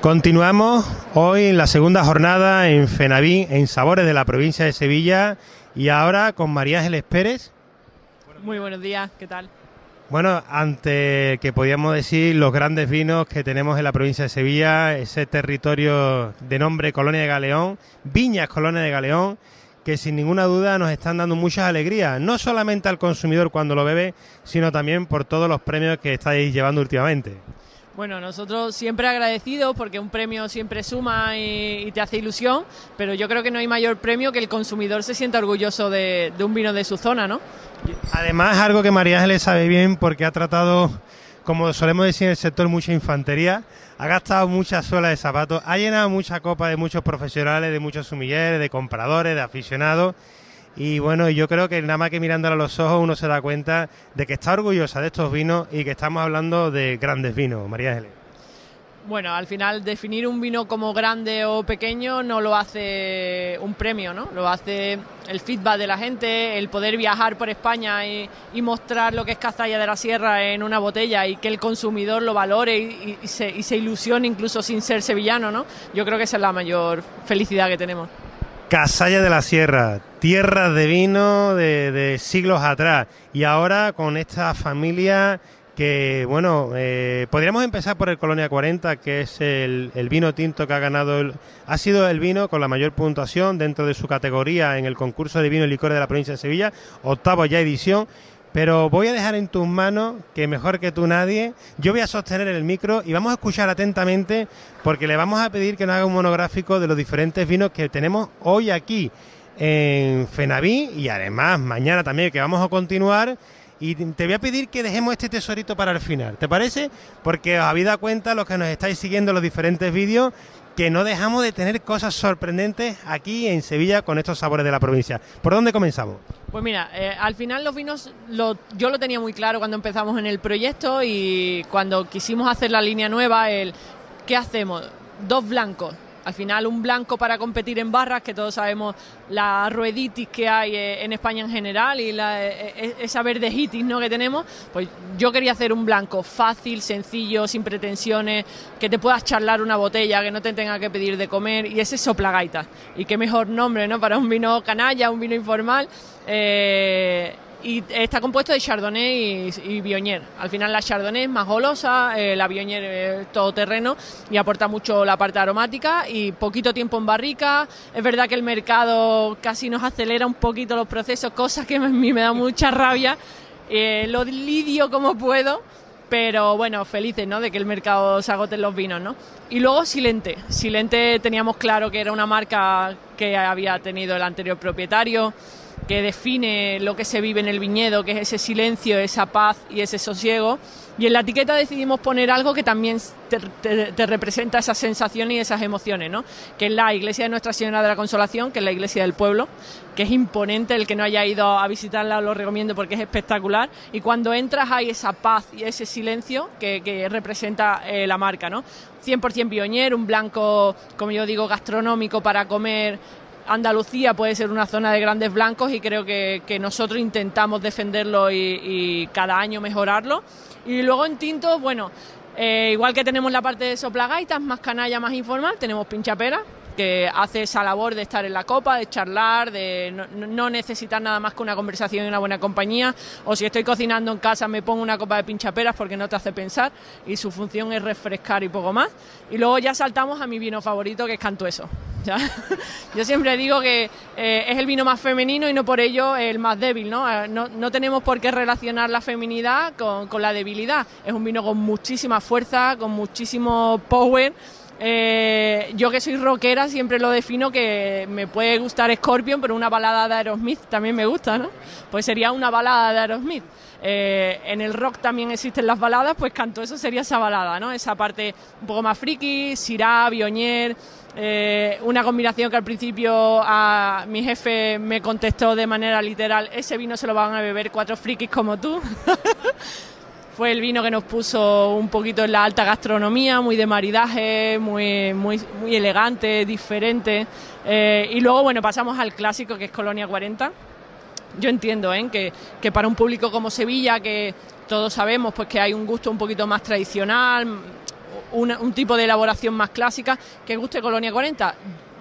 Continuamos hoy en la segunda jornada en Fenaví, en Sabores de la provincia de Sevilla, y ahora con María Ángeles Pérez. Muy buenos días, ¿qué tal? Bueno, ante que podíamos decir los grandes vinos que tenemos en la provincia de Sevilla, ese territorio de nombre Colonia de Galeón, Viñas Colonia de Galeón, que sin ninguna duda nos están dando muchas alegrías, no solamente al consumidor cuando lo bebe, sino también por todos los premios que estáis llevando últimamente. Bueno, nosotros siempre agradecidos porque un premio siempre suma y, te hace ilusión, pero yo creo que no hay mayor premio que el consumidor se sienta orgulloso de, un vino de su zona, ¿no? Además, algo que María Ángeles sabe bien porque ha tratado, como solemos decir en el sector, mucha infantería, ha gastado muchas suelas de zapatos, ha llenado mucha copa de muchos profesionales, de muchos sumilleres, de compradores, de aficionados y bueno, yo creo que nada más que mirándole a los ojos uno se da cuenta de que está orgullosa de estos vinos y que estamos hablando de grandes vinos, María Ángeles. Bueno, al final definir un vino como grande o pequeño no lo hace un premio, ¿no? Lo hace el feedback de la gente, el poder viajar por España y, mostrar lo que es Cazalla de la Sierra en una botella y que el consumidor lo valore y, se, y se ilusione incluso sin ser sevillano, ¿no? Yo creo que esa es la mayor felicidad que tenemos. Casalla de la Sierra, tierras de vino de, siglos atrás. Y ahora con esta familia que, bueno, eh, podríamos empezar por el Colonia 40, que es el, vino tinto que ha ganado, ha sido el vino con la mayor puntuación dentro de su categoría en el concurso de vino y licores de la provincia de Sevilla, octavo ya edición. Pero voy a dejar en tus manos, que mejor que tú nadie, yo voy a sostener el micro y vamos a escuchar atentamente porque le vamos a pedir que nos haga un monográfico de los diferentes vinos que tenemos hoy aquí en Fenaví y además mañana también que vamos a continuar. Y te voy a pedir que dejemos este tesorito para el final, ¿te parece? Porque os habéis dado cuenta, los que nos estáis siguiendo los diferentes vídeos, que no dejamos de tener cosas sorprendentes aquí en Sevilla con estos sabores de la provincia. ¿Por dónde comenzamos? Pues mira, eh, al final los vinos yo lo tenía muy claro cuando empezamos en el proyecto y cuando quisimos hacer la línea nueva, el ¿qué hacemos? Dos blancos, al final un blanco para competir en barras, que todos sabemos la rueditis que hay eh, en España en general y la, eh, eh, esa verdejitis ¿no? que tenemos, pues yo quería hacer un blanco fácil, sencillo, sin pretensiones, que te puedas charlar una botella, que no te tenga que pedir de comer y ese soplagaita. Y qué mejor nombre ¿no? para un vino canalla, un vino informal y está compuesto de Chardonnay y, y, Al final la Chardonnay es más golosa, eh, la Viognier es todoterreno y aporta mucho la parte aromática y poquito tiempo en barrica. Es verdad que el mercado casi nos acelera un poquito los procesos, cosa que a mí me da mucha rabia. Eh, lo lidio como puedo, pero bueno, felices, ¿no? De que el mercado se agoten los vinos, ¿no? Y luego Silente. Silente teníamos claro que era una marca que había tenido el anterior propietario que define lo que se vive en el viñedo, que es ese silencio, esa paz y ese sosiego. Y en la etiqueta decidimos poner algo que también te, representa esas sensaciones y esas emociones, ¿no? Que es la iglesia de Nuestra Señora de la Consolación, que es la iglesia del pueblo, que es imponente, el que no haya ido a visitarla lo recomiendo porque es espectacular. Y cuando entras hay esa paz y ese silencio que, representa eh, la marca, ¿no? 100% pioñer, un blanco, como yo digo, gastronómico para comer Andalucía puede ser una zona de grandes blancos y creo que, nosotros intentamos defenderlo y, cada año mejorarlo. Y luego en tintos, bueno, eh, igual que tenemos la parte de soplagaitas, más canalla, más informal, tenemos pinchapera, que hace esa labor de estar en la copa, de charlar, de no, necesitar nada más que una conversación y una buena compañía. O si estoy cocinando en casa me pongo una copa de pinchaperas porque no te hace pensar y su función es refrescar y poco más. Y luego ya saltamos a mi vino favorito que es Cantueso. Yo siempre digo que eh, es el vino más femenino y no por ello el más débil, ¿no? Eh, no, tenemos por qué relacionar la feminidad con la debilidad. Es un vino con muchísima fuerza, con muchísimo power eh, yo que soy rockera siempre lo defino que me puede gustar Scorpion, pero una balada de Aerosmith también me gusta, ¿no? Pues sería una balada de Aerosmith. Eh, en el rock también existen las baladas, pues canto eso sería esa balada, ¿no? Esa parte un poco más friki, Syrah, Bionier, eh, una combinación que al principio mi jefe me contestó de manera literal, ese vino se lo van a beber cuatro frikis como tú. Fue el vino que nos puso un poquito en la alta gastronomía, muy de maridaje, muy, muy, muy elegante, diferente. Eh, y luego, bueno, pasamos al clásico que es Colonia 40. Yo entiendo ¿eh? que, que para un público como Sevilla, que todos sabemos pues que hay un gusto un poquito más tradicional, un tipo de elaboración más clásica que guste Colonia 40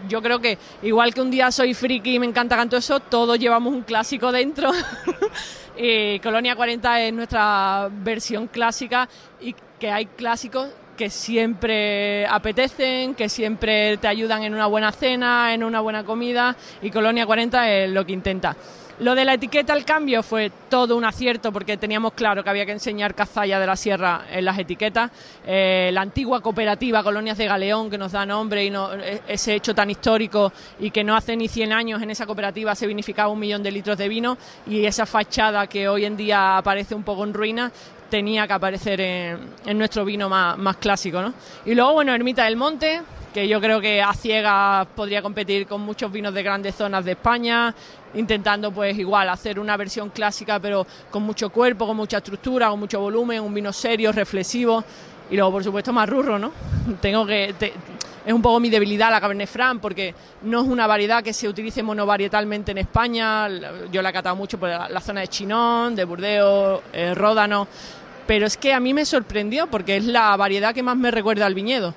yo creo que igual que un día soy friki y me encanta canto eso, todos llevamos un clásico dentro. y Colonia 40 es nuestra versión clásica y que hay clásicos que siempre apetecen, que siempre te ayudan en una buena cena, en una buena comida y Colonia 40 es lo que intenta. Lo de la etiqueta al cambio fue todo un acierto porque teníamos claro que había que enseñar Cazalla de la Sierra en las etiquetas. Eh, la antigua cooperativa Colonias de Galeón, que nos da nombre y no, e, ese hecho tan histórico y que no hace ni 100 años en esa cooperativa se vinificaba un millón de litros de vino y esa fachada que hoy en día aparece un poco en ruina tenía que aparecer en, nuestro vino más, más clásico. ¿no? Y luego, bueno, Ermita del Monte, que yo creo que a ciegas podría competir con muchos vinos de grandes zonas de España, intentando pues igual hacer una versión clásica pero con mucho cuerpo, con mucha estructura, con mucho volumen, un vino serio, reflexivo y luego por supuesto más rurro, ¿no? Tengo que es un poco mi debilidad la Cabernet Franc porque no es una variedad que se utilice monovarietalmente en España, yo la he catado mucho por la, zona de Chinón, de Burdeos, eh, Ródano, pero es que a mí me sorprendió porque es la variedad que más me recuerda al viñedo.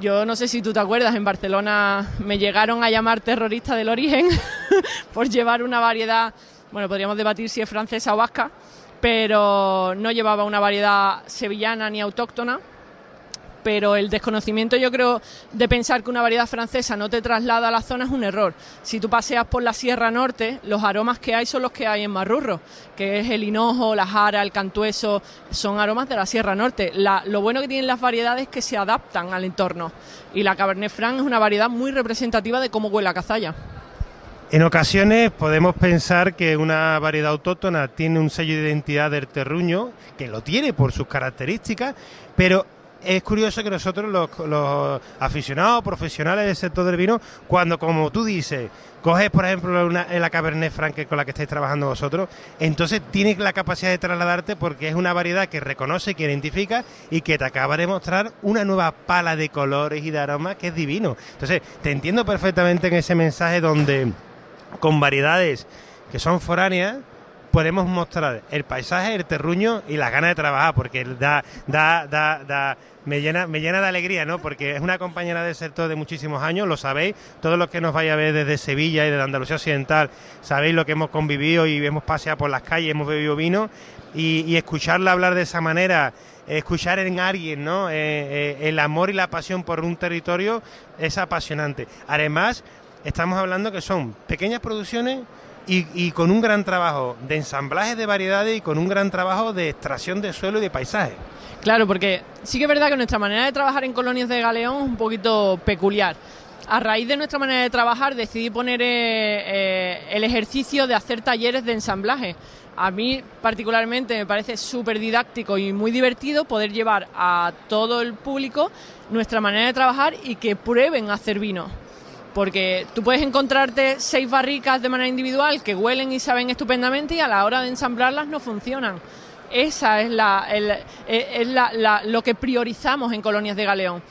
Yo no sé si tú te acuerdas, en Barcelona me llegaron a llamar terrorista del origen por llevar una variedad, bueno, podríamos debatir si es francesa o vasca, pero no llevaba una variedad sevillana ni autóctona pero el desconocimiento yo creo de pensar que una variedad francesa no te traslada a la zona es un error. Si tú paseas por la Sierra Norte, los aromas que hay son los que hay en Marrurro, que es el hinojo, la jara, el cantueso, son aromas de la Sierra Norte. lo bueno que tienen las variedades es que se adaptan al entorno y la Cabernet Franc es una variedad muy representativa de cómo huele la cazalla. En ocasiones podemos pensar que una variedad autóctona tiene un sello de identidad del terruño, que lo tiene por sus características, pero es curioso que nosotros, los, aficionados profesionales del sector del vino, cuando, como tú dices, coges, por ejemplo, una, la Cabernet Franc con la que estáis trabajando vosotros, entonces tienes la capacidad de trasladarte porque es una variedad que reconoce, que identifica y que te acaba de mostrar una nueva pala de colores y de aromas que es divino. Entonces, te entiendo perfectamente en ese mensaje donde con variedades que son foráneas, podemos mostrar el paisaje, el terruño y las ganas de trabajar, porque da, da, da, da me llena, me llena de alegría, ¿no? Porque es una compañera del sector de muchísimos años, lo sabéis, todos los que nos vaya a ver desde Sevilla y de Andalucía Occidental, sabéis lo que hemos convivido y hemos paseado por las calles, hemos bebido vino y, escucharla hablar de esa manera, escuchar en alguien, ¿no? Eh, eh, el amor y la pasión por un territorio es apasionante. Además, estamos hablando que son pequeñas producciones y, y, con un gran trabajo de ensamblaje de variedades y con un gran trabajo de extracción de suelo y de paisaje. Claro, porque sí que es verdad que nuestra manera de trabajar en colonias de galeón es un poquito peculiar. A raíz de nuestra manera de trabajar decidí poner eh, eh, el ejercicio de hacer talleres de ensamblaje. A mí particularmente me parece súper didáctico y muy divertido poder llevar a todo el público nuestra manera de trabajar y que prueben hacer vino. Porque tú puedes encontrarte seis barricas de manera individual que huelen y saben estupendamente y a la hora de ensamblarlas no funcionan. Esa es, la, es lo que priorizamos en colonias de galeón.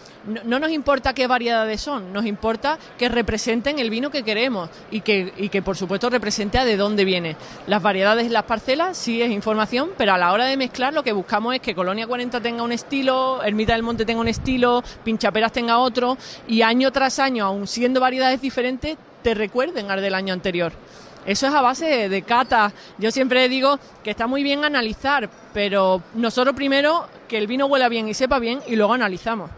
No, nos importa qué variedades son, nos importa que representen el vino que queremos y que, y que por supuesto represente a de dónde viene. Las variedades, las parcelas, sí es información, pero a la hora de mezclar lo que buscamos es que Colonia 40 tenga un estilo, Ermita del Monte tenga un estilo, Pinchaperas tenga otro y año tras año, aun siendo variedades diferentes, te recuerden al del año anterior. Eso es a base de, cata. Yo siempre digo que está muy bien analizar, pero nosotros primero que el vino huela bien y sepa bien y luego analizamos.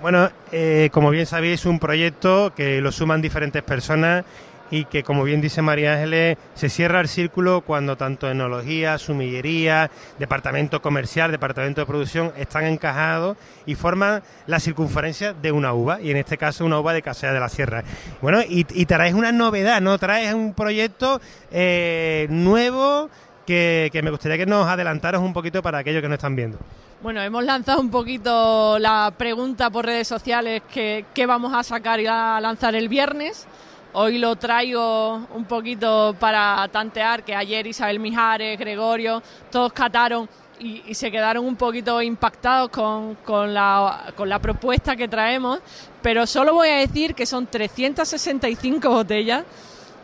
Bueno, eh, como bien sabéis, un proyecto que lo suman diferentes personas y que, como bien dice María Ángeles, se cierra el círculo cuando tanto enología, sumillería, departamento comercial, departamento de producción están encajados y forman la circunferencia de una uva, y en este caso una uva de Casea de la Sierra. Bueno, y, traes una novedad, ¿no? Traes un proyecto eh, nuevo que, me gustaría que nos adelantaras un poquito para aquellos que no están viendo. Bueno, hemos lanzado un poquito la pregunta por redes sociales que, que vamos a sacar y a lanzar el viernes. Hoy lo traigo un poquito para tantear que ayer Isabel Mijares, Gregorio, todos cataron y, se quedaron un poquito impactados con, con, la, con la propuesta que traemos, pero solo voy a decir que son 365 botellas,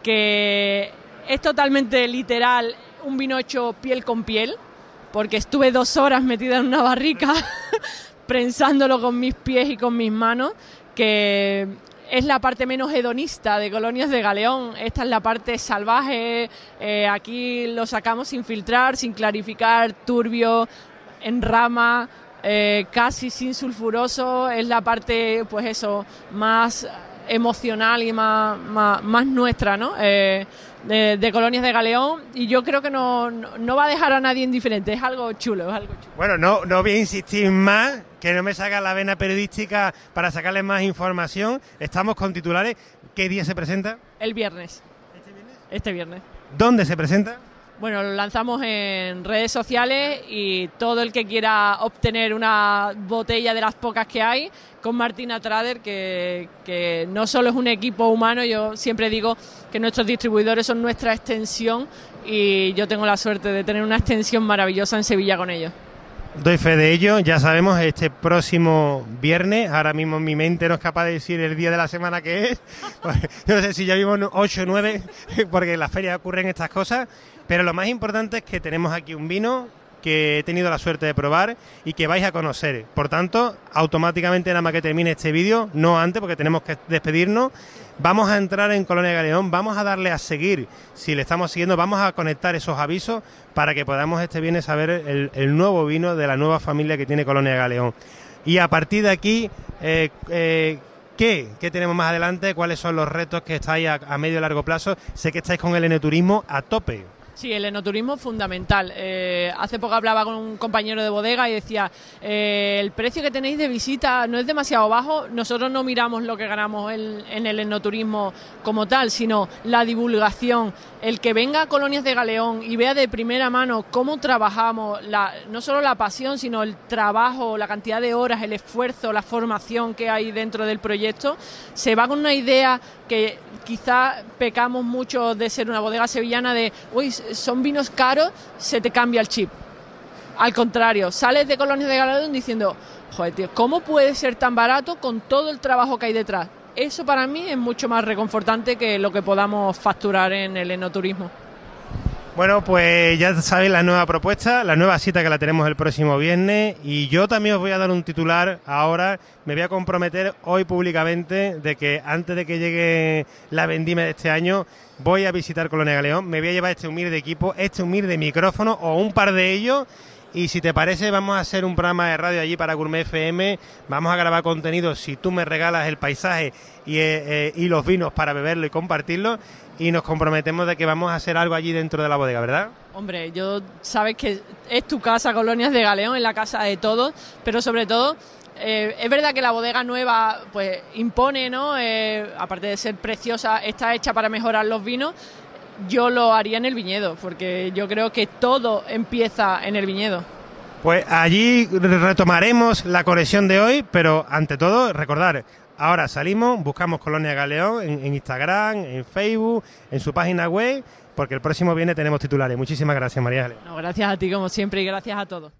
que es totalmente literal un vino hecho piel con piel, porque estuve dos horas metida en una barrica prensándolo con mis pies y con mis manos, que es la parte menos hedonista de Colonias de Galeón. Esta es la parte salvaje. Eh, aquí lo sacamos sin filtrar, sin clarificar, turbio, en rama, eh, casi sin sulfuroso. Es la parte, pues eso, más emocional y más, más, nuestra, ¿no? Eh, de, Colonias de Galeón y yo creo que no, no, va a dejar a nadie indiferente, es algo chulo, es algo chulo. Bueno, no, no voy a insistir más, que no me saca la vena periodística para sacarles más información. Estamos con titulares. ¿Qué día se presenta? El viernes. ¿Este viernes? Este viernes. ¿Dónde se presenta? Bueno, lo lanzamos en redes sociales y todo el que quiera obtener una botella de las pocas que hay con Martina Trader, que, que no solo es un equipo humano, yo siempre digo que nuestros distribuidores son nuestra extensión y yo tengo la suerte de tener una extensión maravillosa en Sevilla con ellos. Doy fe de ello, ya sabemos, este próximo viernes, ahora mismo mi mente no es capaz de decir el día de la semana que es, pues, no sé si ya vimos 8 o 9, porque en las ferias ocurren estas cosas, pero lo más importante es que tenemos aquí un vino que he tenido la suerte de probar y que vais a conocer. Por tanto, automáticamente nada más que termine este vídeo, no antes porque tenemos que despedirnos, vamos a entrar en Colonia Galeón, vamos a darle a seguir, si le estamos siguiendo, vamos a conectar esos avisos para que podamos este viernes saber el, nuevo vino de la nueva familia que tiene Colonia Galeón. Y a partir de aquí, eh, eh, ¿Qué? ¿Qué tenemos más adelante? ¿Cuáles son los retos que estáis a, medio y largo plazo? Sé que estáis con el enoturismo a tope. Sí, el enoturismo es fundamental. Eh, hace poco hablaba con un compañero de bodega y decía, eh, el precio que tenéis de visita no es demasiado bajo, nosotros no miramos lo que ganamos en el enoturismo como tal, sino la divulgación, el que venga a Colonias de Galeón y vea de primera mano cómo trabajamos, no solo la pasión, sino el trabajo, la cantidad de horas, el esfuerzo, la formación que hay dentro del proyecto, se va con una idea que quizá pecamos mucho de ser una bodega sevillana de, uy, son vinos caros, se te cambia el chip. Al contrario, sales de Colonias de Galadón diciendo, joder, tío, ¿cómo puede ser tan barato con todo el trabajo que hay detrás? Eso para mí es mucho más reconfortante que lo que podamos facturar en el enoturismo. Bueno, pues ya sabéis la nueva propuesta, la nueva cita que la tenemos el próximo viernes. Y yo también os voy a dar un titular ahora, me voy a comprometer hoy públicamente de que antes de que llegue la vendime de este año voy a visitar Colonia Galeón, me voy a llevar este humilde equipo, este humilde micrófono o un par de ellos y si te parece, vamos a hacer un programa de radio allí para Gourmet FM. Vamos a grabar contenido si tú me regalas el paisaje y, eh, y los vinos para beberlo y compartirlo y nos comprometemos de que vamos a hacer algo allí dentro de la bodega, ¿verdad? Hombre, yo sabes que es tu casa, Colonias de Galeón, es la casa de todos, pero sobre todo eh, es verdad que la bodega nueva pues impone, ¿no? Eh, aparte de ser preciosa, está hecha para mejorar los vinos. Yo lo haría en el viñedo, porque yo creo que todo empieza en el viñedo. Pues allí retomaremos la conexión de hoy, pero ante todo recordar Ahora salimos, buscamos Colonia Galeón en, Instagram, en Facebook, en su página web, porque el próximo viene tenemos titulares. Muchísimas gracias, María. No, gracias a ti como siempre y gracias a todos.